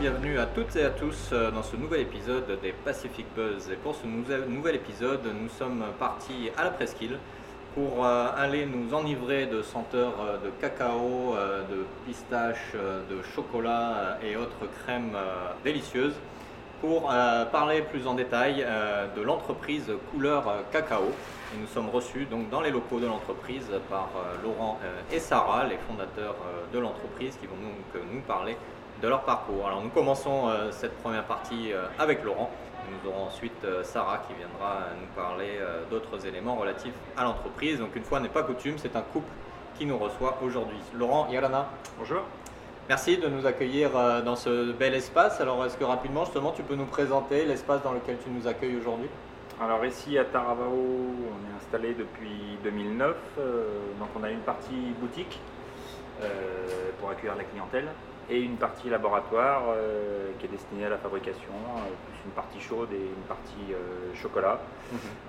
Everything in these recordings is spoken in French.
Bienvenue à toutes et à tous euh, dans ce nouvel épisode des Pacific Buzz. Et pour ce nouvel épisode, nous sommes partis à la presqu'île pour euh, aller nous enivrer de senteurs euh, de cacao, de pistache, de chocolat et autres crèmes délicieuses pour parler plus en détail de l'entreprise Couleur Cacao. Nous sommes reçus donc dans les locaux de l'entreprise par Laurent et Sarah, les fondateurs de l'entreprise, qui vont donc nous parler de leur parcours. Alors nous commençons euh, cette première partie euh, avec Laurent. Nous aurons ensuite euh, Sarah qui viendra nous parler d'autres éléments relatifs à l'entreprise. Donc une fois n'est pas coutume, c'est un couple qui nous reçoit aujourd'hui. Laurent, Yalana, Bonjour. merci de nous accueillir dans ce bel espace. Alors est-ce que rapidement justement tu peux nous présenter l'espace dans lequel tu nous accueilles aujourd'hui? Alors ici à Taravao, on est installé depuis 2009. euh, donc on a une partie boutique pour accueillir la clientèle et une partie laboratoire euh, qui est destinée à la fabrication, euh, plus une partie chaude et une partie euh, chocolat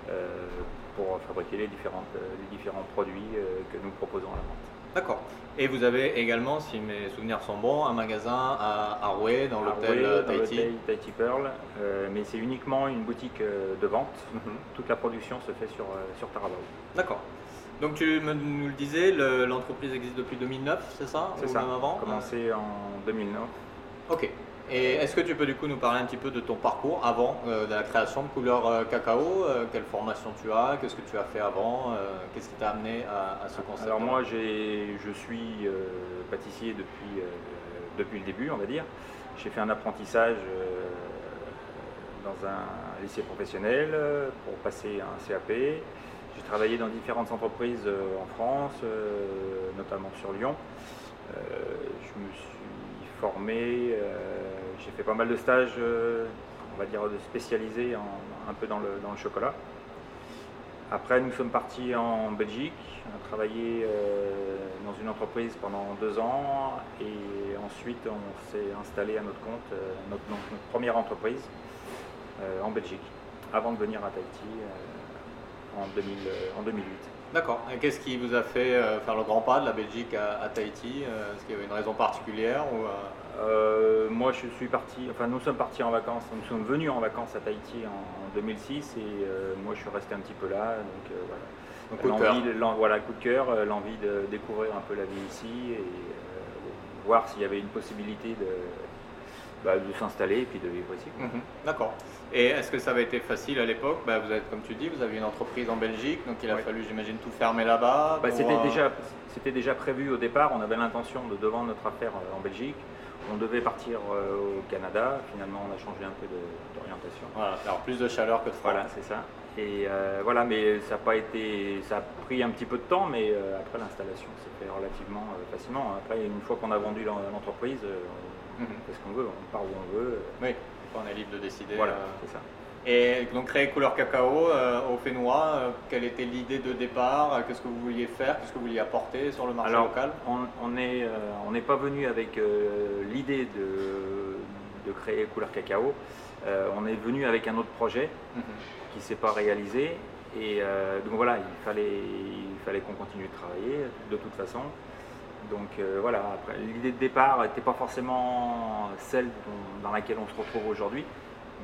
euh, pour fabriquer les, différentes, les différents produits que nous proposons à la vente. D'accord. Et vous avez également, si mes souvenirs sont bons, un magasin à, à Roué dans l'hôtel Tahiti. Tahiti Pearl, euh, mais c'est uniquement une boutique de vente. Mhm. Toute la production se fait sur, sur Taravao. D'accord. Donc tu me- nous le disais, le- l'entreprise existe depuis 2009, c'est ça? C'est Ou ça. même avant? Commencé en 2009. Ok. Et est-ce que tu peux du coup nous parler un petit peu de ton parcours avant euh, de la création de Couleur euh, Cacao Euh, Quelle formation tu as Qu'est-ce que tu as fait avant Euh, Qu'est-ce qui t'a amené à, à ce concept Alors moi, j'ai, je suis pâtissier depuis, depuis le début, on va dire. J'ai fait un apprentissage dans un lycée professionnel pour passer un CAP. J'ai travaillé dans différentes entreprises euh, en France, euh, notamment sur Lyon. Euh, je me suis formé, j'ai fait pas mal de stages, on va dire, spécialisés un peu dans le, chocolat. Après, nous sommes partis en Belgique. On a travaillé dans une entreprise pendant deux ans et ensuite on s'est installé à notre compte, notre, première entreprise en Belgique, avant de venir à Tahiti en, 2000, euh, en 2008. D'accord. Et qu'est-ce qui vous a fait euh, faire le grand pas de la Belgique à, à Tahiti Euh, Est-ce qu'il y avait une raison particulière ou, euh, moi, je suis parti, enfin, nous sommes partis en vacances, nous sommes venus en vacances à Tahiti en, en 2006 et euh, moi, je suis resté un petit peu là, donc euh, voilà. un coup de cœur L'envie de- l'en- voilà, coup de cœur, l'envie de découvrir un peu la vie ici et voir s'il y avait une possibilité de, bah, de s'installer et puis de vivre ici. Mhm, D'accord. Et est-ce que ça avait été facile à l'époque? Bah, Vous êtes, comme tu dis, vous aviez une entreprise en Belgique, donc il a fallu, j'imagine, tout fermer là-bas. Bah, c'était, euh, déjà, c'était déjà prévu au départ, on avait l'intention de devant notre affaire euh, en Belgique. On devait partir euh, au Canada, finalement on a changé un peu d'orientation. Voilà, alors plus de chaleur que de froid. Voilà, c'est ça. Et euh, voilà, mais ça n'a pas été, ça a pris un petit peu de temps, mais euh, après l'installation s'est fait relativement euh, facilement. Après, une fois qu'on a vendu l'en- euh, on Mhm. fait ce qu'on veut, on part où on veut. euh, Oui, on est libre de décider. Voilà, euh. c'est ça. Et donc créer Couleur Cacao euh, au Fénois, euh, quelle était l'idée de départ euh, Qu'est-ce que vous vouliez faire Qu'est-ce que vous vouliez apporter sur le marché Alors, local? on on est, euh, on n'est pas venu avec euh, l'idée de, de créer Couleur Cacao. Euh, on est venu avec un autre projet Mhm. qui ne s'est pas réalisé. Et euh, donc voilà, il fallait, il fallait qu'on continue de travailler de toute façon. Donc euh, voilà, l'idée de départ n'était pas forcément celle dont- dans laquelle on se retrouve aujourd'hui,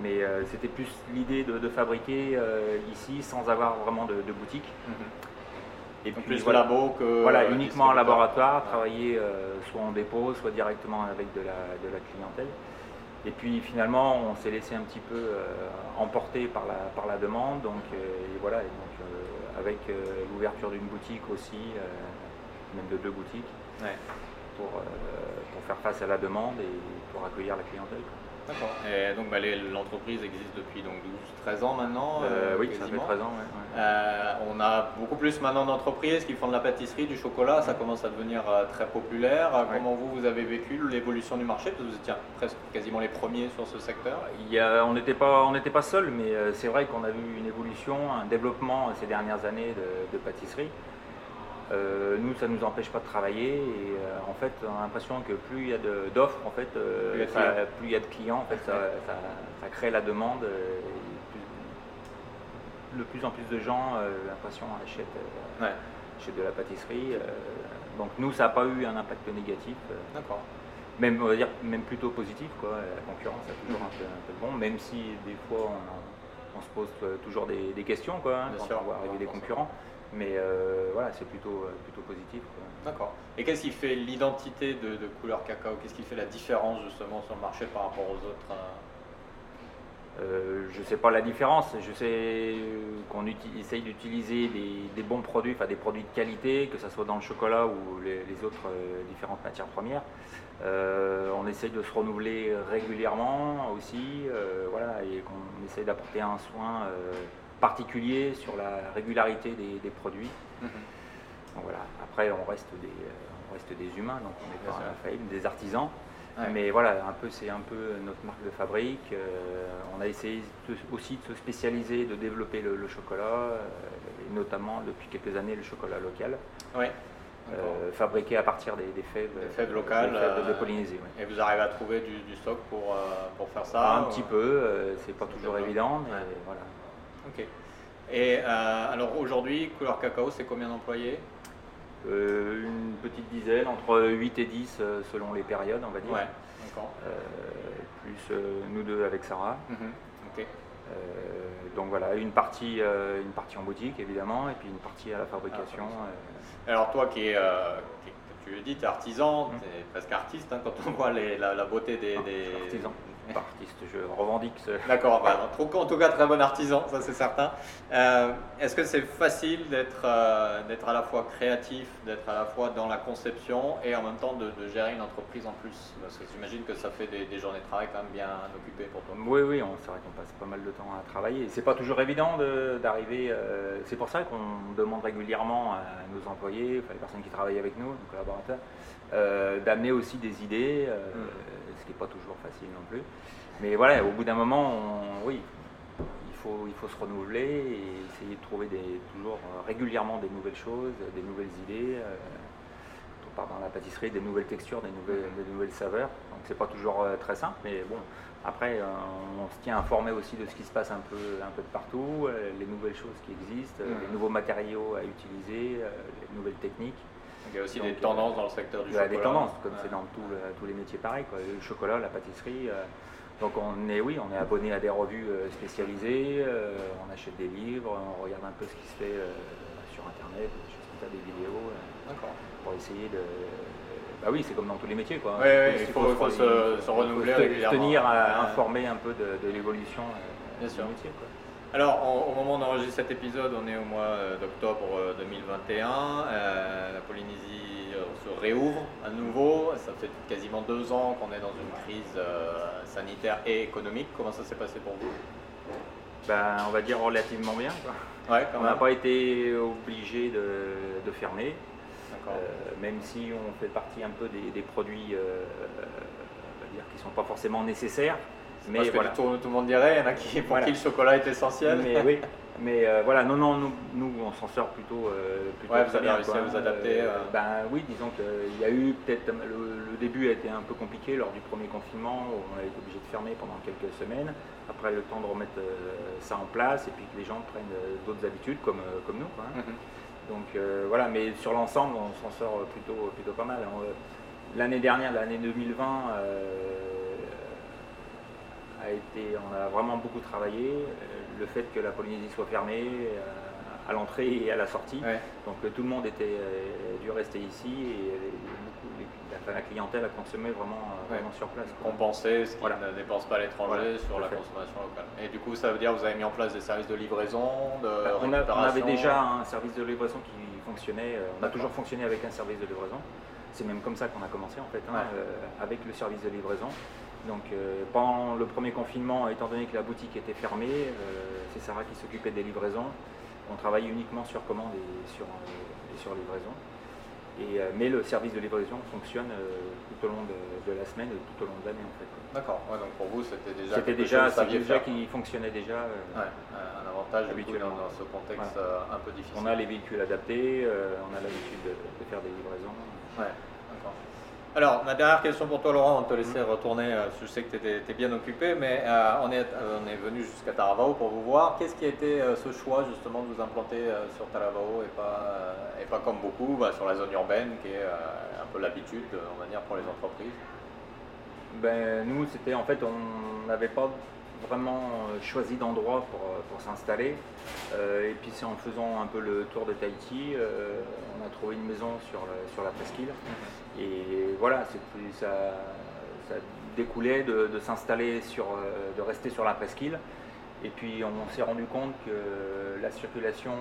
mais euh, c'était plus l'idée de, de fabriquer euh, ici sans avoir vraiment de, de boutique. Mhm. Et Donc puis plus voilà, labo que. voilà, uniquement en laboratoire, travailler soit en dépôt, soit directement avec de la, de la clientèle. Et puis finalement, on s'est laissé un petit peu emporter par la, par la demande. Donc, et voilà, et donc, avec l'ouverture d'une boutique aussi, même de deux boutiques, Ouais. pour, euh, pour faire face à la demande et pour accueillir la clientèle. D'accord. Et donc bah, l'entreprise existe depuis donc 12-13 ans maintenant. Euh, euh, oui, ça fait quasiment. 13 ans. ouais, ouais. Euh, on a beaucoup plus maintenant d'entreprises qui font de la pâtisserie, du chocolat, ça commence à devenir euh, très populaire. Ouais. Comment vous, vous avez vécu l'évolution du marché? Parce que vous étiez presque quasiment les premiers sur ce secteur. Il y a- on n'était pas, on pas seul, mais c'est vrai qu'on a vu une évolution, un développement ces dernières années de, de pâtisserie. Euh, nous, ça ne nous empêche pas de travailler et euh, en fait, on a l'impression que plus il y a d'offres, en fait, euh, Plus il y a de ça- clients. plus il y a de clients, en fait, ça, ça- ça crée la demande. et plus- de plus en plus de gens, l'impression, achètent, Ouais. achètent de la pâtisserie. donc nous, ça n'a pas eu un impact négatif. D'accord. même, on va dire, même plutôt positif. Quoi. La concurrence a toujours un, peu, un peu de bon, même si des fois on, on se pose toujours des, des questions quoi, hein, Bien quand sûr, on voit arriver des concurrents. Mais euh, voilà, c'est plutôt, euh, plutôt positif. D'accord. Et qu'est-ce qui fait l'identité de, de couleur cacao? Qu'est-ce qui fait la différence justement sur le marché par rapport aux autres euh, je ne sais pas la différence. Je sais qu'on essaye d'utiliser des, des bons produits, enfin des produits de qualité, que ce soit dans le chocolat ou les, les autres euh, différentes matières premières. Euh, on essaye de se renouveler régulièrement aussi, voilà, et qu'on essaye d'apporter un soin particulier sur la régularité des, des produits. Donc voilà. Après, on reste des, on reste des humains, donc on n'est pas infaillible, des artisans. Ouais. Mais voilà, un peu, c'est un peu notre marque de fabrique. Euh, on a essayé de- aussi de se spécialiser, de développer le, le chocolat, euh, et notamment depuis quelques années le chocolat local, Ouais. Euh, fabriqué à partir des, des fèves, Des fèves locales, des fèves de Polynésie. ouais. Et vous arrivez à trouver du, du stock pour, euh, pour faire ça un ou- petit peu, euh, c'est pas toujours évident, mais Ouais. voilà. Ok. Et euh, alors aujourd'hui, couleur cacao, c'est combien d'employés? Euh, une petite dizaine, entre 8 et 10 euh, selon les périodes, on va dire. Ouais. D'accord. Euh, plus nous deux avec Sarah. Mhm. Ok. Donc voilà, une partie, une partie en boutique évidemment, et puis une partie à la fabrication. euh, Alors toi qui es, qui- tu le dis, tu es artisan, Mhm. tu es presque artiste hein, quand on voit les- la, la beauté des... Ah, des- artiste, je revendique ce. D'accord, bah, en tout- cas très bon artisan, ça c'est certain. Euh, Est-ce que c'est facile d'être euh, d'être à la fois créatif, d'être à la fois dans la conception et en même temps de, de gérer une entreprise en plus? Parce que j'imagine que ça fait des, des journées de travail quand même bien occupées pour toi. Oui, oui, on- c'est vrai qu'on passe pas mal de temps à travailler. C'est pas toujours évident de- d'arriver. euh, c'est pour ça qu'on demande régulièrement à nos employés, enfin les personnes qui travaillent avec nous, nos collaborateurs, d'amener aussi des idées, ce qui n'est pas toujours facile non plus. Mais voilà, au bout d'un moment, on- oui, il faut, il faut se renouveler et essayer de trouver des, toujours euh, régulièrement des nouvelles choses, des nouvelles idées. euh, on part dans la pâtisserie, des nouvelles textures, des nouvelles, des nouvelles saveurs. Donc c'est pas toujours euh, très simple, mais bon, après, on se tient informé aussi de ce qui se passe un peu, un peu de partout, les nouvelles choses qui existent, Mhm. les nouveaux matériaux à utiliser, les nouvelles techniques. Il y a aussi des tendances dans le secteur du Il y a chocolat. des tendances, comme c'est dans tout le- tous les métiers pareil, quoi. le chocolat, la pâtisserie. euh, donc on est, oui, on est abonné à des revues euh, spécialisées, euh, on achète des livres, on regarde un peu ce qui se fait euh, sur Internet, des choses comme ça, des vidéos, euh, D'accord. pour essayer de... Bah oui, c'est comme dans tous les métiers, quoi. Il faut- se- renouveler se tenir informer un peu de, de l'évolution euh, du sûr. métier, quoi. Alors, au, moment d'enregistrer cet épisode, on est au mois euh, d'octobre euh, 2021. Euh, la Polynésie euh, se réouvre à nouveau. Ça fait quasiment deux ans qu'on est dans une crise euh, sanitaire et économique. Comment ça s'est passé pour vous? Ben, on va dire relativement bien. quoi. Ouais, quand On n'a pas été obligé de, de fermer. Euh, même si on fait partie un peu des, des produits euh, on va dire, qui ne sont pas forcément nécessaires. Mais Parce que voilà. tout, tout le monde dirait, il y en a qui, pour Voilà. qui le chocolat est essentiel. Mais oui, mais euh, voilà, non, non, nous, nous, on s'en sort plutôt, euh, plutôt Ouais, vous avez bien. réussi quoi. à vous adapter, euh. ben oui, disons qu'il y a eu peut-être le, le début a été un peu compliqué lors du premier confinement où on a été obligé de fermer pendant quelques semaines. Après, le temps de remettre euh, ça en place et puis que les gens prennent euh, d'autres habitudes comme, euh, comme nous. Quoi, hein. Mhm. Donc euh, voilà, mais sur l'ensemble, on s'en sort plutôt, plutôt pas mal. Euh, L'année dernière, l'année 2020, euh, a été, on a vraiment beaucoup travaillé. Euh, Le fait que la Polynésie soit fermée euh, à l'entrée et à la sortie, Ouais. donc euh, tout le monde était dû rester ici et beaucoup, la, clientèle a consommé vraiment, Ouais. vraiment sur place. Compenser ce qu'ils Voilà. ne dépensent pas à l'étranger Voilà, sur la fait. consommation locale. Et du coup, ça veut dire que vous avez mis en place des services de livraison, de Bah, on, a- on avait déjà un service de livraison qui fonctionnait. On a toujours fonctionné avec un service de livraison. C'est même comme ça qu'on a commencé en fait, hein, Ouais. euh, avec le service de livraison. Donc euh, pendant le premier confinement, étant donné que la boutique était fermée, euh, c'est Sarah qui s'occupait des livraisons. On travaillait uniquement sur commande et sur, euh, et sur livraison. Et, mais le service de livraison fonctionne tout au long de, de la semaine et tout au long de l'année en fait. D'accord, ouais, donc pour vous c'était déjà C'était déjà, c'était déjà qui fonctionnait déjà. euh, Ouais, un avantage du coup, dans, Habituellement. ce contexte Ouais. un peu difficile. On a les véhicules adaptés, on a l'habitude de, de faire des livraisons. Alors, ma dernière question pour toi, Laurent, on te Mm. laisser retourner. euh, Je sais que tu étais, bien occupé, mais euh, on, est, euh, on est venu jusqu'à Taravao pour vous voir. Qu'est-ce qui a été euh, ce choix justement de vous implanter euh, sur Taravao et pas, et pas comme beaucoup bah, sur la zone urbaine qui est un peu l'habitude, on va dire, pour les entreprises? Ben, Nous, c'était en fait, on n'avait pas vraiment euh, choisi d'endroit pour, euh, pour s'installer. et puis c'est en faisant un peu le tour de Tahiti, on a trouvé une maison sur, sur la presqu'île. Et voilà, ça, ça découlait de, de s'installer sur, de rester sur la presqu'île. Et puis on s'est rendu compte que la circulation,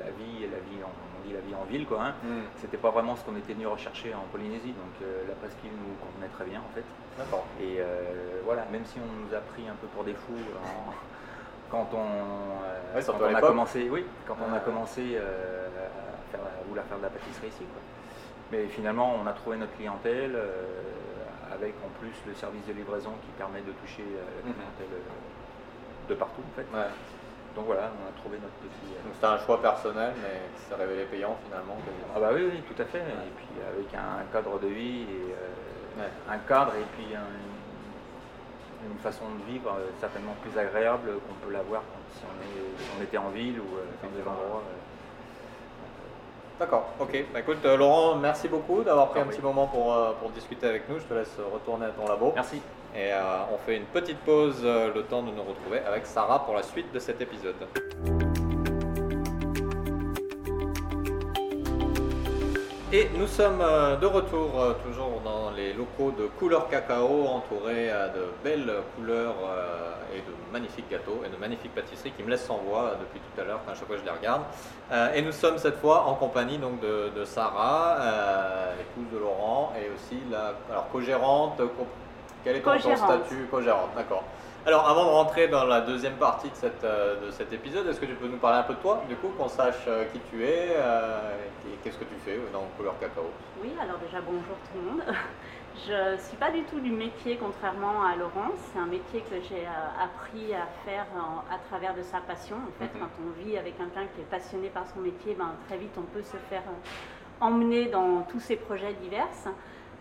la vie, la vie en, la vie en ville, quoi. Hein. Hmm. C'était pas vraiment ce qu'on était venu rechercher en Polynésie, donc euh, la presqu'île nous convenait très bien en fait. D'accord. Et euh, voilà, même si on nous a pris un peu pour des fous quand on, euh, a commencé, oui, quand on a commencé à, faire, vouloir faire de la pâtisserie ici, Mais finalement, on a trouvé notre clientèle avec en plus le service de livraison qui permet de toucher la mhm. clientèle de partout en fait. Donc voilà, on a trouvé notre petit. Euh, Donc c'était un choix personnel, mais qui s'est révélé payant finalement. Ah bah oui, oui, tout à fait. Et puis avec un cadre de vie, et, euh, un cadre et puis une façon de vivre euh, certainement plus agréable qu'on peut l'avoir si on, était en ville ou dans des endroits. D'accord, ok. Bah, écoute, Laurent, merci beaucoup d'avoir pris un petit moment pour, pour discuter avec nous. Je te laisse retourner à ton labo. Merci. Et euh, on fait une petite pause, euh, le temps de nous retrouver avec Sarah pour la suite de cet épisode. Et nous sommes euh, de retour toujours les locaux de Couleur Cacao, entourés de belles couleurs et de magnifiques gâteaux et de magnifiques pâtisseries qui me laissent sans voix depuis tout à l'heure quand chaque fois je les regarde. Et nous sommes cette fois en compagnie donc de, Sarah, épouse de Laurent, et aussi la co-gérante, quel est ton, statut co-gérante D'accord. Alors, avant de rentrer dans la deuxième partie de, cette, euh, de cet épisode, est-ce que tu peux nous parler un peu de toi, du coup, qu'on sache euh, qui tu es euh, et qu'est-ce que tu fais dans Couleur Cacao? Oui, alors déjà, bonjour tout le monde. Je ne suis pas du tout du métier, contrairement à Laurence. C'est un métier que j'ai appris à faire à travers de sa passion. En fait, mhm. quand on vit avec quelqu'un qui est passionné par son métier, ben, très vite, on peut se faire emmener dans tous ces projets divers.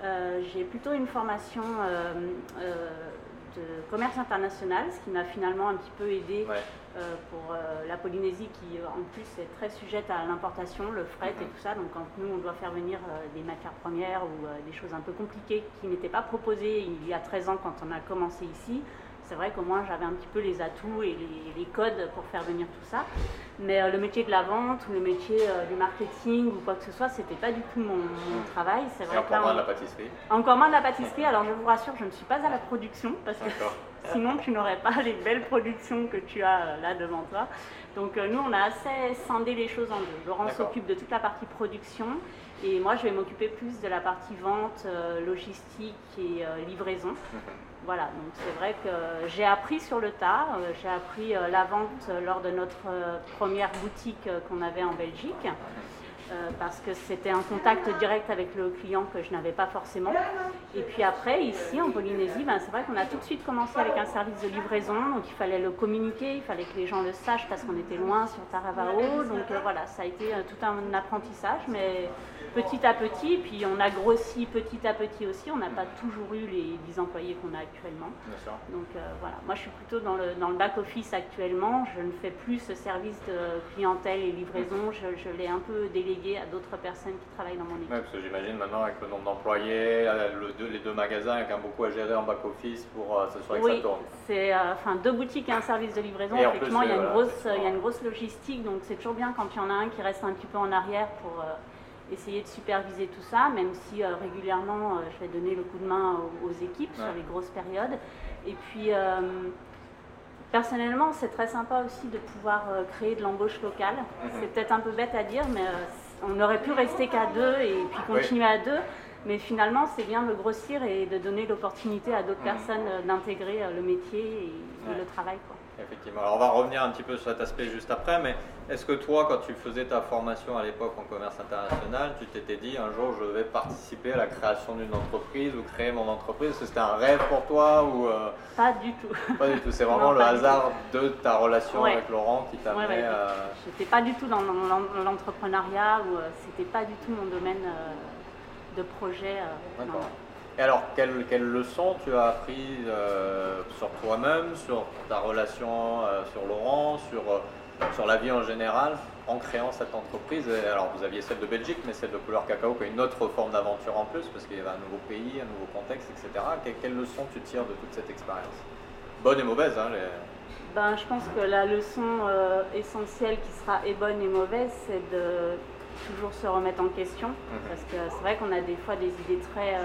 Euh, j'ai plutôt une formation euh, euh, de commerce international, ce qui m'a finalement un petit peu aidé pour la Polynésie qui en plus est très sujette à l'importation, le fret et tout ça. Donc quand nous on doit faire venir des matières premières ou des choses un peu compliquées qui n'étaient pas proposées il y a 13 ans quand on a commencé ici, c'est vrai qu'au moins j'avais un petit peu les atouts et les, codes pour faire venir tout ça. Mais euh, le métier de la vente ou le métier euh, du marketing ou quoi que ce soit, c'était pas du tout mon, travail. C'est vrai. encore moins de la pâtisserie. Encore moins de la pâtisserie. Alors je vous rassure, je ne suis pas à la production parce que sinon tu n'aurais pas les belles productions que tu as euh, là devant toi. Donc nous, on a assez scindé les choses en deux. Laurent s'occupe de toute la partie production et moi, je vais m'occuper plus de la partie vente, logistique et livraison. Voilà, donc c'est vrai que j'ai appris sur le tas, euh, j'ai appris euh, la vente lors de notre euh, première boutique qu'on avait en Belgique. Parce que c'était un contact direct avec le client que je n'avais pas forcément. Et puis après, ici en Polynésie, ben, c'est vrai qu'on a tout de suite commencé avec un service de livraison, donc il fallait le communiquer, il fallait que les gens le sachent parce qu'on était loin sur Taravao. Donc voilà, ça a été tout un apprentissage, mais petit à petit, puis on a grossi petit à petit aussi. On n'a pas toujours eu les 10 employés qu'on a actuellement. Donc euh, voilà, moi je suis plutôt dans le, dans le back-office actuellement. Je ne fais plus ce service de clientèle et livraison. Je, l'ai un peu délégué à d'autres personnes qui travaillent dans mon équipe. parce que j'imagine maintenant avec le nombre d'employés, les deux magasins, il y a beaucoup à gérer en back-office pour euh, s'assurer que ça tourne. C'est euh, enfin deux boutiques et un service de livraison. Effectivement, il, y a une grosse, il y a une grosse logistique, donc c'est toujours bien quand il y en a un qui reste un petit peu en arrière pour essayer de superviser tout ça, même si euh, régulièrement euh, je vais donner le coup de main aux, équipes sur les grosses périodes. Et puis euh, personnellement, c'est très sympa aussi de pouvoir créer de l'embauche locale. Mhm. C'est peut-être un peu bête à dire, mais on aurait pu rester qu'à deux et puis continuer à deux. Mais finalement, c'est bien de grossir et de donner l'opportunité à d'autres mhm. personnes d'intégrer le métier et, le travail. Quoi. Effectivement. Alors on va revenir un petit peu sur cet aspect juste après, mais est-ce que toi, quand tu faisais ta formation à l'époque en commerce international, tu t'étais dit un jour je vais participer à la création d'une entreprise ou créer mon entreprise? Est-ce que c'était un rêve pour toi ou euh, Pas du tout. Pas du tout. C'est vraiment le hasard de ta relation avec Laurent qui t'a à. J'étais pas du tout dans l'entrepreneuriat ou euh, c'était pas du tout mon domaine euh, de projet. D'accord. Et alors, quelles quelle leçons tu as appris euh, sur toi-même, sur ta relation, euh, sur Laurent, sur euh, sur la vie en général en créant cette entreprise? alors vous aviez celle de Belgique, mais celle de couleur cacao qui a une autre forme d'aventure en plus, parce qu'il y avait un nouveau pays, un nouveau contexte, etc. Quelles leçons tu tires de toute cette expérience? Bonne et mauvaise, hein, ben, je pense que la leçon essentielle qui sera et bonne et mauvaise, c'est de toujours se remettre en question. Mhm. Parce que c'est vrai qu'on a des fois des idées très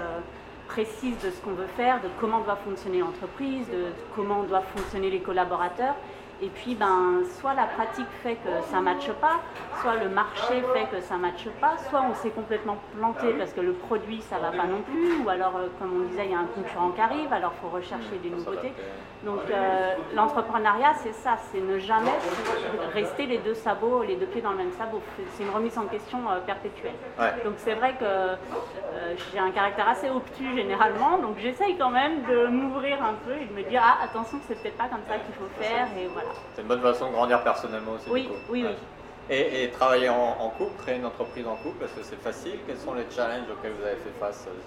précises de ce qu'on veut faire, de comment doit fonctionner l'entreprise, de comment doivent fonctionner les collaborateurs. Et puis, ben, soit la pratique fait que ça ne matche pas, soit le marché fait que ça ne matche pas, soit on s'est complètement planté ah parce que le produit, ça ne va pas non plus, ou alors, euh, comme on disait, il y a un concurrent qui arrive, alors il faut rechercher des nouveautés. Donc, euh, l'entrepreneuriat, c'est ça, c'est ne jamais rester les deux sabots, les deux pieds dans le même sabot. C'est une remise en question euh, perpétuelle. Donc, c'est vrai que j'ai un caractère assez obtus généralement, donc j'essaye quand même de m'ouvrir un peu et de me dire, ah, attention, c'est peut-être pas comme ça qu'il faut faire, et voilà. C'est une bonne façon de grandir personnellement aussi. Oui, oui, oui. Et, travailler en, couple, créer une entreprise en couple, est-ce que c'est facile Quels sont les challenges auxquels vous avez fait face euh,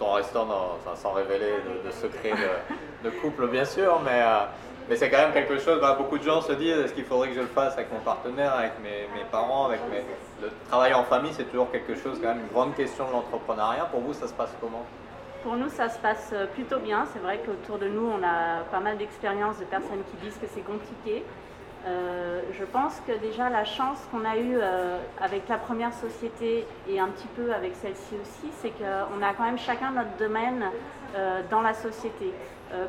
en restant sans révéler de, secrets de, couple, bien sûr, mais, euh, mais c'est quand même quelque chose. Bah, beaucoup de gens se disent est-ce qu'il faudrait que je le fasse avec mon partenaire, avec mes, parents, avec mes. Le travail en famille, c'est toujours quelque chose, quand même, une grande question de l'entrepreneuriat. Pour vous, ça se passe comment? Pour nous, ça se passe euh, plutôt bien. C'est vrai qu'autour de nous, on a pas mal d'expériences de personnes qui disent que c'est compliqué. Euh, je pense que déjà la chance qu'on a eue euh, avec la première société et un petit peu avec celle-ci aussi, c'est qu'on a quand même chacun notre domaine dans la société.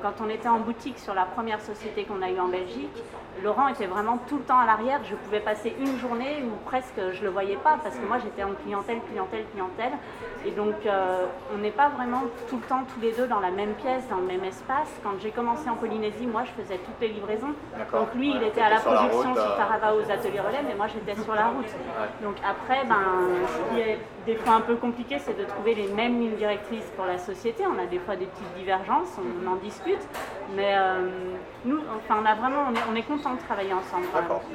quand on était en boutique sur la première société qu'on a eue en Belgique, Laurent était vraiment tout le temps à l'arrière. Je pouvais passer une journée où presque je ne le voyais pas parce que moi j'étais en clientèle, clientèle, clientèle. Et donc euh, on n'est pas vraiment tout le temps tous les deux dans la même pièce, dans le même espace. Quand j'ai commencé en Polynésie, moi je faisais toutes les livraisons. Donc lui il était à la production sur, euh, Tarava aux ateliers relais, mais moi j'étais sur la route. Donc après, ben, ce qui est des fois un peu compliqué, c'est de trouver les mêmes lignes directrices pour la société. On a des fois des petites divergences, on, en discute. Mais euh, nous, enfin, on a vraiment, on est, on est content de travailler ensemble.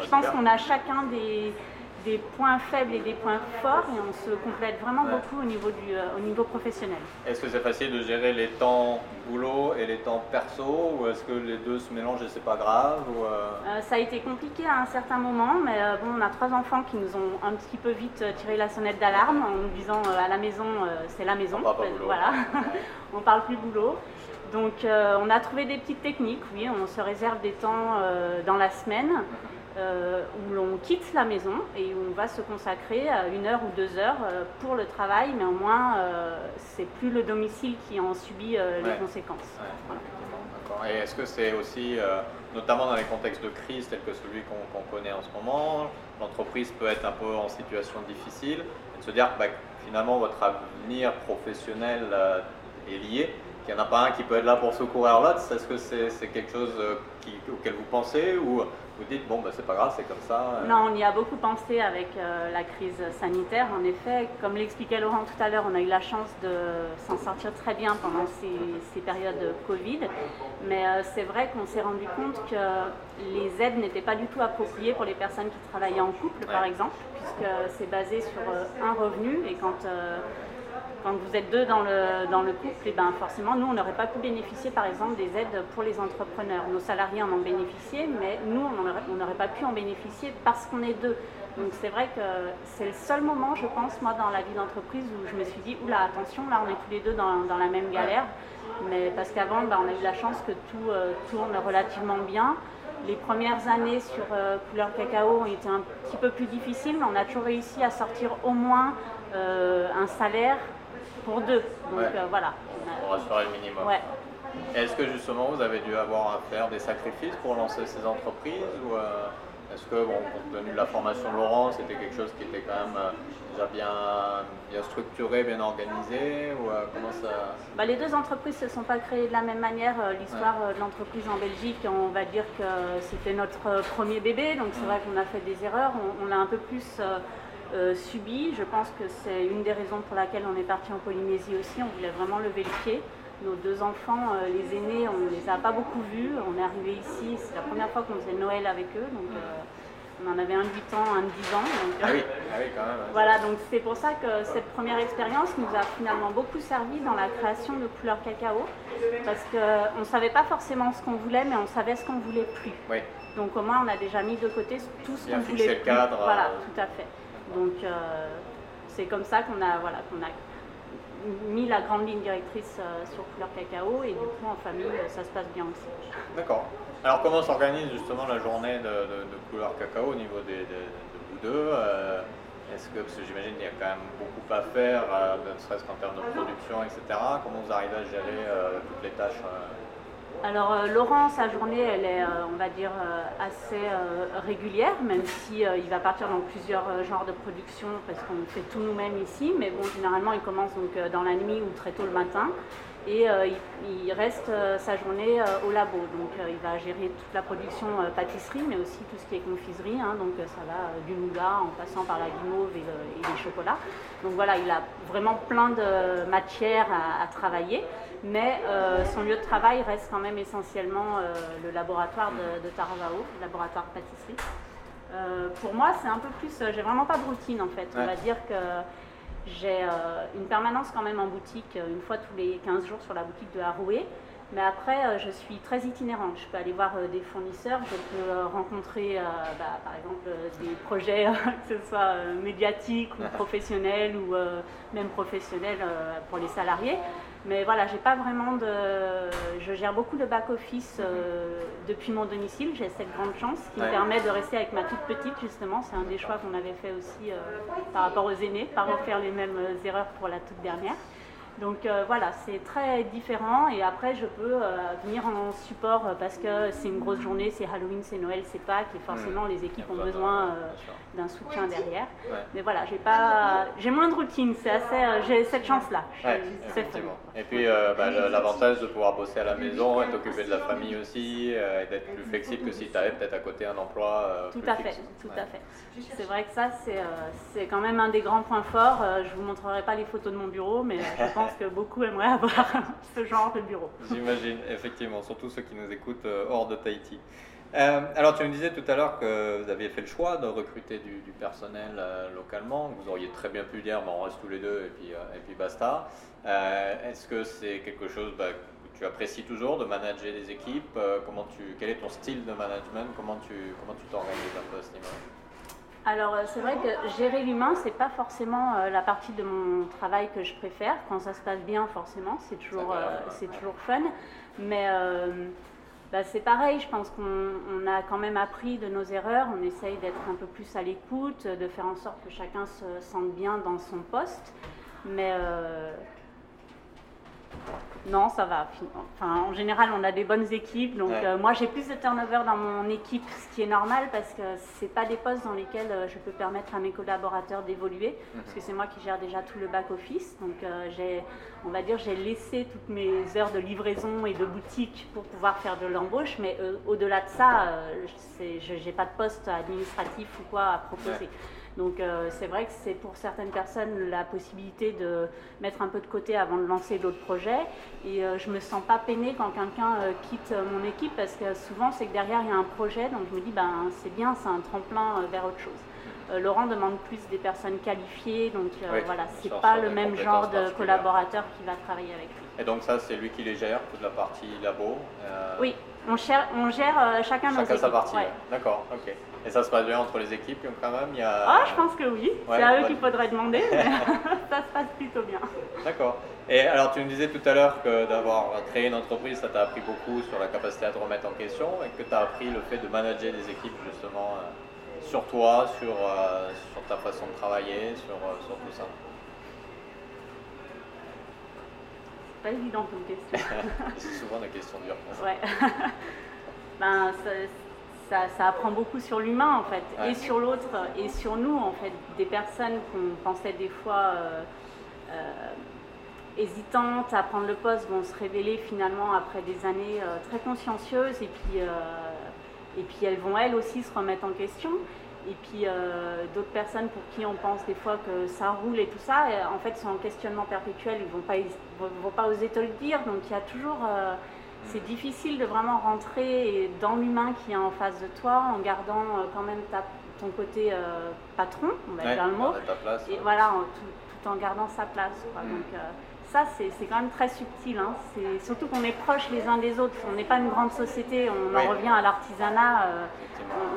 Je pense qu'on a chacun des, des, points faibles et des points forts et on se complète vraiment beaucoup au niveau, du, euh, au niveau professionnel. Est-ce que c'est facile de gérer les temps boulot et les temps perso ou est-ce que les deux se mélangent et c'est pas grave ou euh? Euh, Ça a été compliqué à un certain moment, mais bon, on a trois enfants qui nous ont un petit peu vite tiré la sonnette d'alarme en nous disant à la maison, c'est la maison. On voilà, on parle plus boulot. Donc euh, on a trouvé des petites techniques, oui, on se réserve des temps euh, dans la semaine euh, où l'on quitte la maison et où on va se consacrer à une heure ou deux heures pour le travail, mais au moins c'est plus le domicile qui en subit les conséquences. Et est-ce que c'est aussi, notamment dans les contextes de crise tels que celui qu'on connaît en ce moment, l'entreprise peut être un peu en situation difficile, et de se dire que bah, finalement votre avenir professionnel est lié qu'il n'y en a pas un qui peut être là pour secourir l'autre Est-ce que c'est quelque chose euh, auquel vous pensez ou vous dites, bon, ben, c'est pas grave, c'est comme ça euh? Non, on y a beaucoup pensé avec euh, la crise sanitaire. En effet, comme l'expliquait Laurent tout à l'heure, on a eu la chance de s'en sortir très bien pendant ces, périodes Covid. Mais c'est vrai qu'on s'est rendu compte que les aides n'étaient pas du tout appropriées pour les personnes qui travaillaient en couple, par exemple, puisque c'est basé sur un revenu et quand quand vous êtes deux dans le, dans le couple, et ben forcément, nous, on n'aurait pas pu bénéficier, par exemple, des aides pour les entrepreneurs. Nos salariés en ont bénéficié, mais nous, on n'aurait pas pu en bénéficier parce qu'on est deux. Donc c'est vrai que c'est le seul moment, je pense, moi, dans la vie d'entreprise où je me suis dit, oula, attention, là, on est tous les deux dans, dans la même galère. Mais parce qu'avant, ben, on a eu la chance que tout euh, tourne relativement bien. Les premières années sur euh, couleur cacao ont été un petit peu plus difficiles, mais on a toujours réussi à sortir au moins euh, un salaire pour deux. Donc euh, voilà. Pour assurer le minimum. Est-ce que justement vous avez dû avoir à faire des sacrifices pour lancer ces entreprises ou euh, est-ce que, bon, compte tenu de la formation de Laurent, c'était quelque chose qui était quand même euh, déjà bien, bien structuré, bien organisé ou comment ça... Bah, les deux entreprises ne se sont pas créées de la même manière. L'histoire de l'entreprise en Belgique, on va dire que c'était notre premier bébé, donc c'est vrai qu'on a fait des erreurs. On, on a un peu plus euh, subi. Je pense que c'est une des raisons pour laquelle on est parti en Polynésie aussi. On voulait vraiment lever le pied. Nos deux enfants, euh, les aînés, on ne les a pas beaucoup vus. On est arrivé ici, c'est la première fois qu'on faisait Noël avec eux. Donc, euh, On en avait un de 8 ans, un de 10 ans. ah, oui. ah oui, quand même. Voilà, donc c'est pour ça que cette première expérience nous a finalement beaucoup servi dans la création de couleurs cacao, parce qu'on ne savait pas forcément ce qu'on voulait, mais on savait ce qu'on voulait plus. Oui. Donc au moins on a déjà mis de côté tout ce qu'on voulait le cadre. Voilà, euh, tout à fait. Donc euh, c'est comme ça qu'on a, voilà, qu'on a mis la grande ligne directrice euh, sur couleur cacao et du coup en famille ça se passe bien aussi. D'accord. Alors comment s'organise justement la journée de, couleur cacao au niveau des, de vous deux Est-ce que, parce que j'imagine qu'il y a quand même beaucoup à faire, ne serait-ce qu'en termes de production, etc. Comment vous arrivez à gérer toutes les tâches alors euh, Laurent, sa journée, elle est, euh, on va dire, euh, assez régulière, même si il va partir dans plusieurs genres de production parce qu'on fait tout nous-mêmes ici. Mais bon, généralement, il commence donc dans la nuit ou très tôt le matin et il, reste sa journée au labo. Donc il va gérer toute la production pâtisserie, mais aussi tout ce qui est confiserie. Hein. donc ça va du nougat en passant par la guimauve et, les chocolats. Donc voilà, il a vraiment plein de matières à travailler mais euh, son lieu de travail reste quand même essentiellement euh, le laboratoire de, de Taravao, le laboratoire pâtisserie. Euh, pour moi, c'est un peu plus. j'ai vraiment pas de routine en fait. On va dire que j'ai une permanence quand même en boutique, une fois tous les 15 jours sur la boutique de Haroué. Mais après, je suis très itinérante. Je peux aller voir des fournisseurs, je peux rencontrer, bah, par exemple, des projets, que ce soit médiatiques ou professionnels ou même professionnels pour les salariés. Mais voilà, j'ai pas vraiment de. Je gère beaucoup de back-office euh, depuis mon domicile. J'ai cette grande chance qui me permet de rester avec ma toute petite, justement. C'est un des choix qu'on avait fait aussi euh, par rapport aux aînés, pas refaire les mêmes euh, erreurs pour la toute dernière. Donc euh, voilà, c'est très différent. Et après je peux euh, venir en support euh, parce que c'est une grosse journée, c'est Halloween, c'est Noël, c'est Pâques et forcément les équipes ont besoin d'un soutien derrière. Mais voilà, j'ai pas, j'ai moins de routine, c'est assez, j'ai cette chance-là. et puis bah, l'avantage de pouvoir bosser à la maison et t'occuper de la famille aussi et d'être plus flexible que si tu avais peut-être à côté un emploi. tout à fait, tout à fait. C'est vrai que ça c'est quand même un des grands points forts. je vous montrerai pas les photos de mon bureau, mais je pense que beaucoup aimeraient avoir ce genre de bureau. J'imagine, effectivement, surtout ceux qui nous écoutent euh, hors de Tahiti. Euh, alors, tu me disais tout à l'heure que vous aviez fait le choix de recruter du, personnel euh, localement. Vous auriez très bien pu dire, bah, on reste tous les deux et puis, et puis basta. Est-ce que c'est quelque chose bah, que tu apprécies toujours de manager des équipes comment tu, Quel est ton style de management? Comment tu comment tu t'organises un peu à ce niveau alors euh, c'est vrai que gérer l'humain, c'est pas forcément euh, la partie de mon travail que je préfère. Quand ça se passe bien, forcément, c'est toujours, euh, c'est toujours fun. Mais bah, c'est pareil, je pense qu'on a quand même appris de nos erreurs. On essaye d'être un peu plus à l'écoute, de faire en sorte que chacun se sente bien dans son poste. Mais non, ça va. Enfin, en général, on a des bonnes équipes. Donc, euh, moi, j'ai plus de turnover dans mon équipe, ce qui est normal parce que ce pas des postes dans lesquels euh, je peux permettre à mes collaborateurs d'évoluer, mhm. parce que c'est moi qui gère déjà tout le back office. Donc, euh, j'ai, on va dire, j'ai laissé toutes mes heures de livraison et de boutique pour pouvoir faire de l'embauche. Mais au-delà de ça, je n'ai pas de poste administratif ou quoi à proposer. Donc euh, c'est vrai que c'est pour certaines personnes la possibilité de mettre un peu de côté avant de lancer d'autres projets. Et euh, je ne me sens pas peinée quand quelqu'un euh, quitte mon équipe parce que souvent c'est que derrière il y a un projet, donc je me dis ben c'est bien, c'est un tremplin vers autre chose. Laurent demande plus des personnes qualifiées, donc voilà, c'est pas le même genre de collaborateur qui va travailler avec lui. Et donc ça, c'est lui qui les gère, toute la partie labo Oui, on gère, on gère chacun, nos équipes. sa partie, d'accord, ok. Et ça se passe bien entre les équipes quand même il y a... Ah, je pense que oui. c'est à eux qu'il faudrait demander, mais ça se passe plutôt bien. D'accord. Et alors, tu me disais tout à l'heure que d'avoir créé une entreprise, ça t'a appris beaucoup sur la capacité à te remettre en question et que tu as appris le fait de manager des équipes justement euh, sur toi, sur, euh, sur ta façon de travailler, sur, euh, sur tout ça. C'est pas évident comme question. C'est souvent des questions dures. Ouais. ben, ça, apprend beaucoup sur l'humain en fait, et sur l'autre, et sur nous en fait. Des personnes qu'on pensait des fois euh, euh, hésitantes à prendre le poste vont se révéler finalement après des années euh, très consciencieuses, et puis, et puis elles vont elles aussi se remettre en question. Et puis d'autres personnes pour qui on pense des fois que ça roule et tout ça, en fait sont en questionnement perpétuel, ils ne vont pas, vont, pas oser te le dire. Donc il y a toujours C'est difficile de vraiment rentrer dans l'humain qui est en face de toi en gardant quand même ton côté patron, on va dire le mot, et voilà, tout, en gardant sa place. Donc, ça, c'est quand même très subtil. Hein. Surtout qu'on est proches les uns des autres. On n'est pas une grande société, on en revient à l'artisanat. Euh,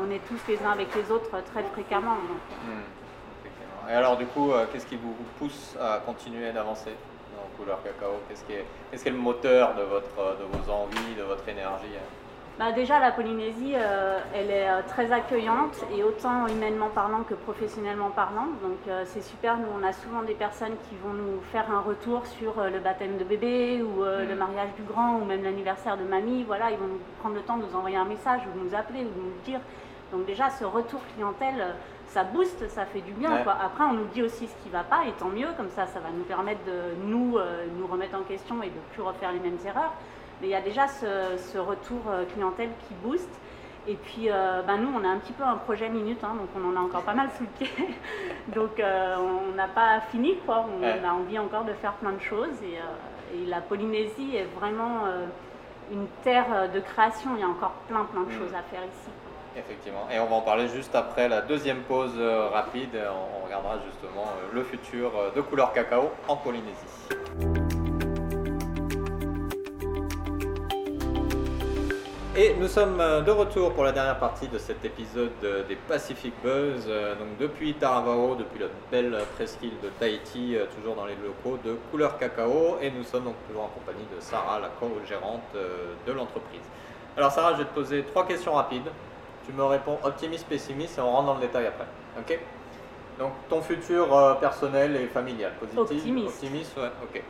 on, est tous les uns avec les autres très fréquemment. Hmm. Et alors, du coup, euh, qu'est-ce qui vous pousse à continuer d'avancer dans Couleur Cacao? Qu'est-ce qui, qui, est le moteur de, votre, de vos envies, de votre énergie hein? Bah, déjà, la Polynésie, euh, elle est euh, très accueillante et autant humainement parlant que professionnellement parlant. Donc euh, c'est super. Nous, on a souvent des personnes qui vont nous faire un retour sur le baptême de bébé ou le mm. mariage du grand ou même l'anniversaire de mamie. Voilà, ils vont nous prendre le temps de nous envoyer un message ou de nous appeler ou de nous dire. Donc déjà, ce retour clientèle, ça booste, ça fait du bien. Après, on nous dit aussi ce qui ne va pas et tant mieux. Comme ça, ça va nous permettre de nous, nous remettre en question et de ne plus refaire les mêmes erreurs. Mais il y a déjà ce, retour euh, clientèle qui booste. Et puis, euh, ben nous, on a un petit peu un projet minute, hein, donc on en a encore pas mal sous le pied. donc, euh, on n'a pas fini, quoi. On, a envie encore de faire plein de choses. Et, la Polynésie est vraiment une terre de création. Il y a encore plein, plein de mm. choses à faire ici. Effectivement. Et on va en parler juste après la deuxième pause rapide. On regardera justement le futur de couleur cacao en Polynésie. Et nous sommes euh, de retour pour la dernière partie de cet épisode des Pacific Buzz. Euh, donc depuis Taravao, depuis la belle presqu'île de Tahiti, euh, toujours dans les locaux de Couleur Cacao. Et nous sommes donc toujours en compagnie de Sarah, la co-gérante de l'entreprise. Alors Sarah, je vais te poser trois questions rapides. Tu me réponds optimiste, pessimiste et on rentre dans le détail après. Ok? Donc ton futur personnel et familial, positif? Optimiste. Optimiste, ouais, ok.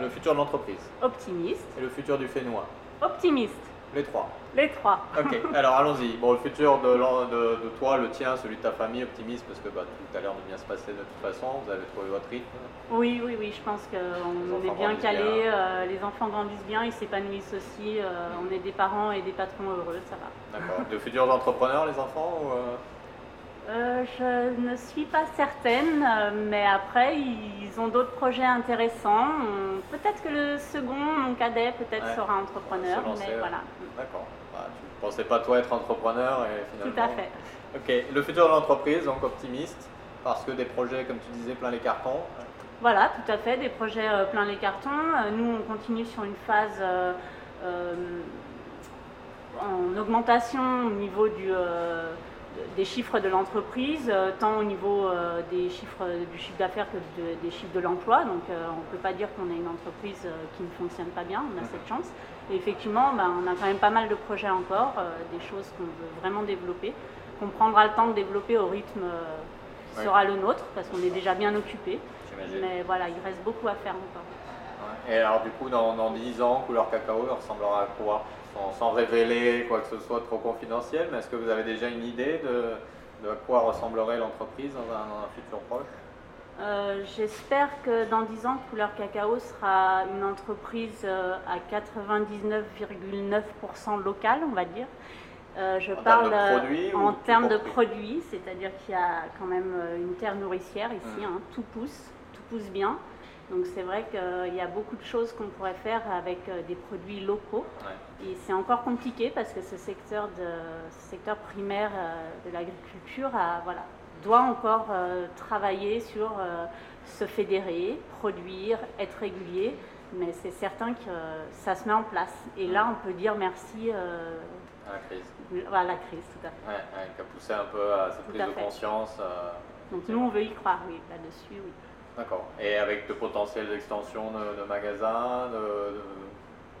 le futur de l'entreprise? Optimiste. Et le futur du Fénois? Optimiste. Les trois. Les trois. Ok, alors allons-y. Bon, le futur de, de, de, toi, le tien, celui de ta famille, optimiste, parce que bah, tout a l'air de bien se passer de toute façon. Vous avez trouvé votre rythme Oui, oui, oui. Je pense qu'on est bien calé. Euh, les enfants grandissent bien, ils s'épanouissent aussi. Euh, on est des parents et des patrons heureux, ça va. D'accord. De futurs entrepreneurs, les enfants ou, euh, euh, je ne suis pas certaine, mais après, ils ont d'autres projets intéressants. Peut-être que le second, mon cadet, peut-être sera entrepreneur, mais voilà. D'accord. Bah, tu ne pensais pas toi être entrepreneur et finalement... Tout à fait. Ok, le futur de l'entreprise, donc optimiste, parce que des projets, comme tu disais, plein les cartons. Voilà, tout à fait, des projets euh, plein les cartons. Euh, nous, on continue sur une phase en augmentation au niveau du des chiffres de l'entreprise, euh, tant au niveau euh, des chiffres du chiffre d'affaires que des chiffres de l'emploi. Donc euh, on ne peut pas dire qu'on est une entreprise qui ne fonctionne pas bien, on a cette chance. Et effectivement, ben, on a quand même pas mal de projets encore, des choses qu'on veut vraiment développer, qu'on prendra le temps de développer au rythme qui sera le nôtre, parce qu'on est déjà bien occupé. Mais voilà, il reste beaucoup à faire encore. Et alors du coup, dans, dans 10 ans, couleur cacao, ressemblera à quoi? Sans, révéler quoi que ce soit trop confidentiel, mais est-ce que vous avez déjà une idée de, de quoi ressemblerait l'entreprise dans, un, futur proche? Euh, J'espère que dans 10 ans, Couleur Cacao sera une entreprise euh, à 99,9% locale, on va dire. Euh, je en parle termes en termes de produits, c'est-à-dire qu'il y a quand même une terre nourricière ici, mmh. hein, tout pousse, tout pousse bien. Donc c'est vrai qu'il y a beaucoup de choses qu'on pourrait faire avec euh, des produits locaux. Et c'est encore compliqué parce que ce secteur, de, secteur primaire euh, de l'agriculture voilà, doit encore euh, travailler sur se fédérer, produire, être régulier. Mais c'est certain que ça se met en place. Et là, on peut dire merci à la crise. À la crise, tout à fait. Ouais, qui a poussé un peu à cette prise de conscience. Donc nous, on veut y croire, oui, là-dessus, oui. D'accord. Et avec de potentiels d'extension de, magasins, de,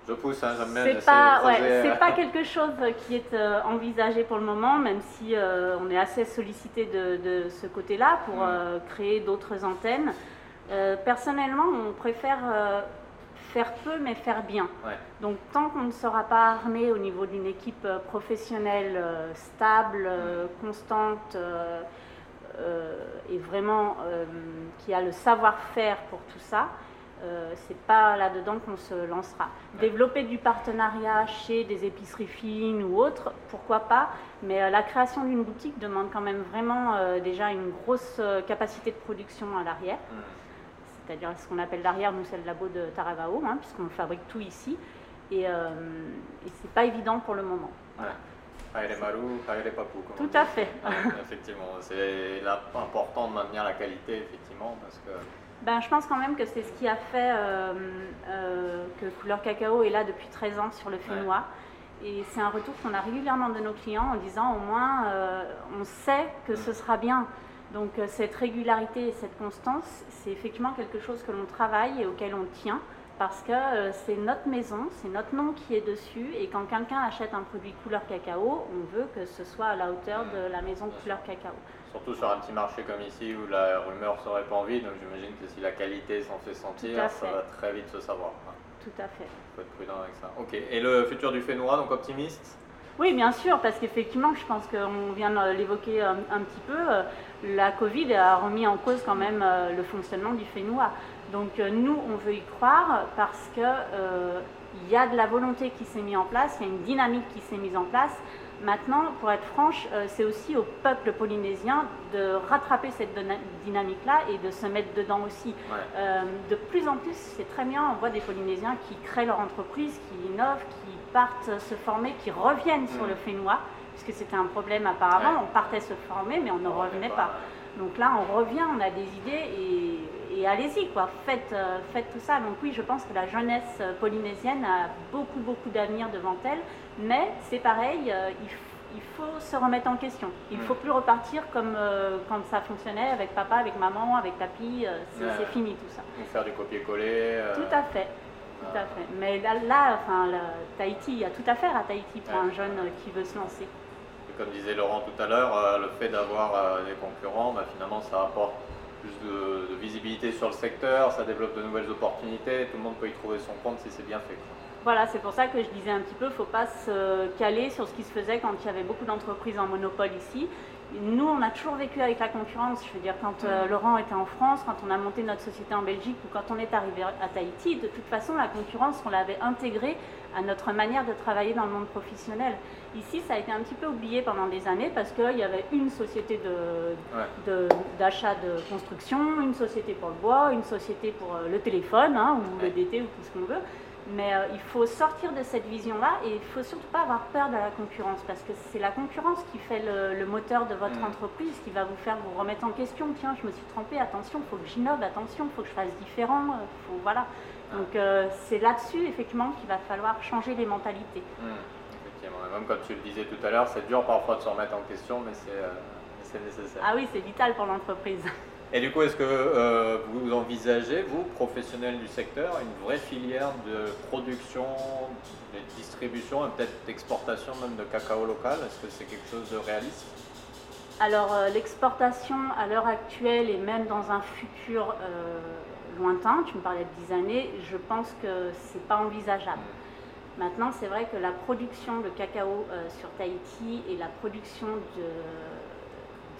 je pousse, hein, j'aime bien. C'est pas, c'est pas quelque chose qui est euh, envisagé pour le moment, même si euh, on est assez sollicité de, ce côté-là pour mm. euh, créer d'autres antennes. personnellement, on préfère faire peu mais faire bien. Donc tant qu'on ne sera pas armé au niveau d'une équipe professionnelle stable, mm. constante, et vraiment euh, qui a le savoir-faire pour tout ça, euh, c'est pas là-dedans qu'on se lancera. Développer du partenariat chez des épiceries fines ou autres, pourquoi pas, mais la création d'une boutique demande quand même vraiment déjà une grosse capacité de production à l'arrière. C'est-à-dire ce qu'on appelle l'arrière, nous c'est le labo de Taravao, hein, puisqu'on fabrique tout ici. Et, euh, et c'est pas évident pour le moment. Ouais. Les papou. Tout à fait. effectivement, c'est important de maintenir la qualité, effectivement, parce que. Ben, je pense quand même que c'est ce qui a fait euh, euh, que Couleur Cacao est là depuis 13 ans sur le Fénois. Et c'est un retour qu'on a régulièrement de nos clients en disant au moins on sait que ce sera bien. Donc cette régularité et cette constance, c'est effectivement quelque chose que l'on travaille et auquel on tient parce que euh, c'est notre maison, c'est notre nom qui est dessus, et quand quelqu'un achète un produit couleur cacao, on veut que ce soit à la hauteur de la maison couleur cacao. Surtout sur un petit marché comme ici où la rumeur serait pas envie, donc j'imagine que si la qualité s'en fait sentir, ça va très vite se savoir. Tout à fait. Il faut être prudent avec ça. Ok, et le futur du Fénois, donc optimiste? Oui, bien sûr, parce qu'effectivement, je pense qu'on vient de l'évoquer un, petit peu, euh, la Covid a remis en cause quand même euh, le fonctionnement du Fénois. Donc euh, nous, on veut y croire parce qu'il euh, y a de la volonté qui s'est mise en place, il y a une dynamique qui s'est mise en place. Maintenant, pour être franche, euh, c'est aussi au peuple polynésien de rattraper cette dynamique-là et de se mettre dedans aussi. de plus en plus, c'est très bien, on voit des Polynésiens qui créent leur entreprise, qui innovent, qui partent se former, qui reviennent sur mm. le Fénois, puisque c'était un problème apparemment, on partait se former, mais on ne revenait pas. Donc là, on revient, on a des idées et, allez-y, quoi. Faites, euh, faites tout ça. Donc oui, je pense que la jeunesse euh, polynésienne a beaucoup, beaucoup d'avenir devant elle. Mais c'est pareil, euh, il, faut se remettre en question. Il ne faut plus repartir comme quand ça fonctionnait avec papa, avec maman, avec papy. c'est fini tout ça. Ou faire du copier-coller. Tout à fait. Tout à fait. Mais là, là enfin, Tahiti, il y a tout à faire à Tahiti pour un jeune qui veut se lancer comme disait Laurent tout à l'heure, euh, le fait d'avoir euh, des concurrents, bah, finalement, ça apporte plus de, visibilité sur le secteur, ça développe de nouvelles opportunités, tout le monde peut y trouver son compte si c'est bien fait. Voilà, c'est pour ça que je disais un petit peu, il ne faut pas se caler sur ce qui se faisait quand il y avait beaucoup d'entreprises en monopole ici. Nous, on a toujours vécu avec la concurrence. Je veux dire, quand euh, Laurent était en France, quand on a monté notre société en Belgique ou quand on est arrivé à Tahiti, de toute façon, la concurrence, on l'avait intégrée à notre manière de travailler dans le monde professionnel. Ici, ça a été un petit peu oublié pendant des années parce qu'il y avait une société d'achat de, construction, une société pour le bois, une société pour euh, le téléphone hein, ou le DT ou tout ce qu'on veut. Mais euh, il faut sortir de cette vision-là et il ne faut surtout pas avoir peur de la concurrence parce que c'est la concurrence qui fait le, moteur de votre mm. entreprise, qui va vous faire vous remettre en question. Tiens, je me suis trompé, attention, il faut que j'innove, attention, il faut que je fasse différent. Euh, faut, voilà. Donc euh, c'est là-dessus, effectivement, qu'il va falloir changer les mentalités. Mm. Effectivement, même comme tu le disais tout à l'heure, c'est dur parfois de se remettre en question, mais c'est nécessaire. Ah oui, c'est vital pour l'entreprise. Et du coup, est-ce que euh, vous envisagez, vous, professionnels du secteur, une vraie filière de production, de distribution et peut-être d'exportation même de cacao local? Est-ce que c'est quelque chose de réaliste? Alors, euh, l'exportation à l'heure actuelle et même dans un futur euh, lointain, tu me parlais de 10 années, je pense que ce n'est pas envisageable. Mm. Maintenant, c'est vrai que la production de cacao sur Tahiti et la production de,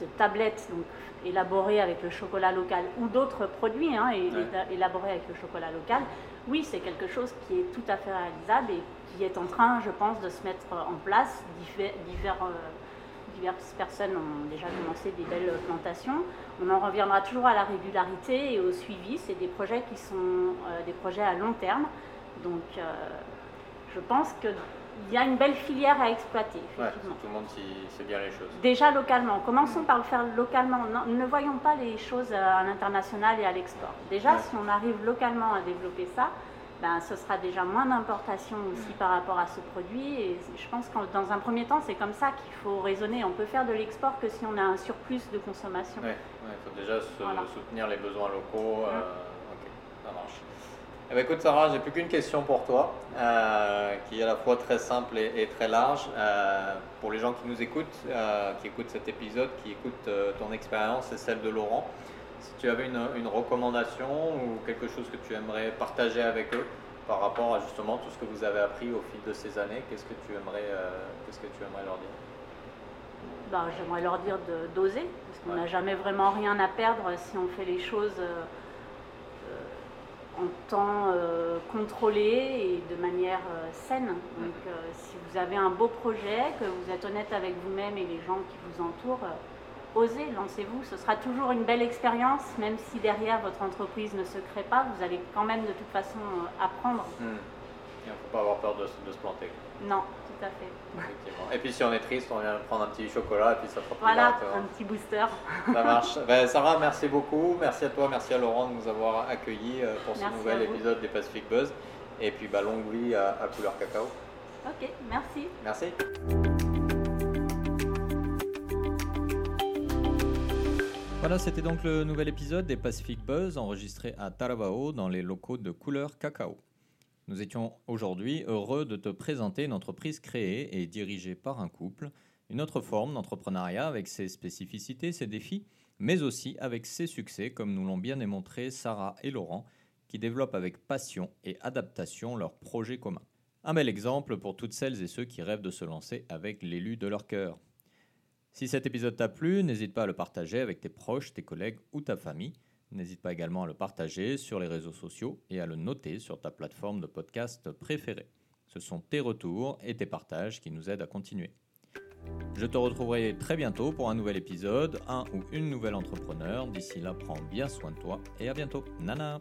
de tablettes, donc élaboré avec le chocolat local ou d'autres produits hein, élaborés avec le chocolat local, oui, c'est quelque chose qui est tout à fait réalisable et qui est en train, je pense, de se mettre en place. Divers, euh, diverses personnes ont déjà commencé des belles plantations. On en reviendra toujours à la régularité et au suivi. C'est des projets qui sont euh, des projets à long terme. Donc, euh, je pense que il y a une belle filière à exploiter. Tout le monde sait bien les choses. Déjà localement. Commençons par le faire localement. ne voyons pas les choses à l'international et à l'export. Déjà, si on arrive localement à développer ça, ben, ce sera déjà moins d'importation aussi par rapport à ce produit. Et je pense que dans un premier temps, c'est comme ça qu'il faut raisonner. On peut faire de l'export que si on a un surplus de consommation. Oui, il faut déjà soutenir les besoins locaux. Euh, ok, ça marche. Eh ben, écoute Sarah, j'ai plus qu'une question pour toi, euh, qui est à la fois très simple et, très large. Euh, pour les gens qui nous écoutent, euh, qui écoutent cet épisode, qui écoutent ton expérience et celle de Laurent, si tu avais une, recommandation ou quelque chose que tu aimerais partager avec eux par rapport à justement tout ce que vous avez appris au fil de ces années, qu'est-ce que tu aimerais, qu'est-ce que tu aimerais leur dire? Ben, J'aimerais leur dire d'oser, parce qu'on n'a jamais vraiment rien à perdre si on fait les choses en temps euh, contrôlé et de manière euh, saine. Donc euh, si vous avez un beau projet, que vous êtes honnête avec vous-même et les gens qui vous entourent, osez, lancez-vous. Ce sera toujours une belle expérience, même si derrière votre entreprise ne se crée pas, vous allez quand même de toute façon apprendre. Hmm. Il ne faut pas avoir peur de, se planter. Non, tout à fait. Et puis si on est triste, on vient prendre un petit chocolat et puis ça fera Voilà, un petit booster. Ça marche. ben, Sarah, merci beaucoup. Merci à toi, merci à Laurent de nous avoir accueillis euh, pour ce nouvel épisode des Pacific Buzz. Et puis bah, longue vie à, à couleur cacao. Ok, merci. Merci. Voilà, c'était donc le nouvel épisode des Pacific Buzz enregistré à Taravao dans les locaux de Couleur Cacao. Nous étions aujourd'hui heureux de te présenter une entreprise créée et dirigée par un couple, une autre forme d'entrepreneuriat avec ses spécificités, ses défis, mais aussi avec ses succès, comme nous l'ont bien démontré Sarah et Laurent, qui développent avec passion et adaptation leurs projets communs. Un bel exemple pour toutes celles et ceux qui rêvent de se lancer avec l'élu de leur cœur. Si cet épisode t'a plu, n'hésite pas à le partager avec tes proches, tes collègues ou ta famille. N'hésite pas également à le partager sur les réseaux sociaux et à le noter sur ta plateforme de podcast préférée. Ce sont tes retours et tes partages qui nous aident à continuer. Je te retrouverai très bientôt pour un nouvel épisode, un ou une nouvelle entrepreneur. D'ici là, prends bien soin de toi et à bientôt. Nana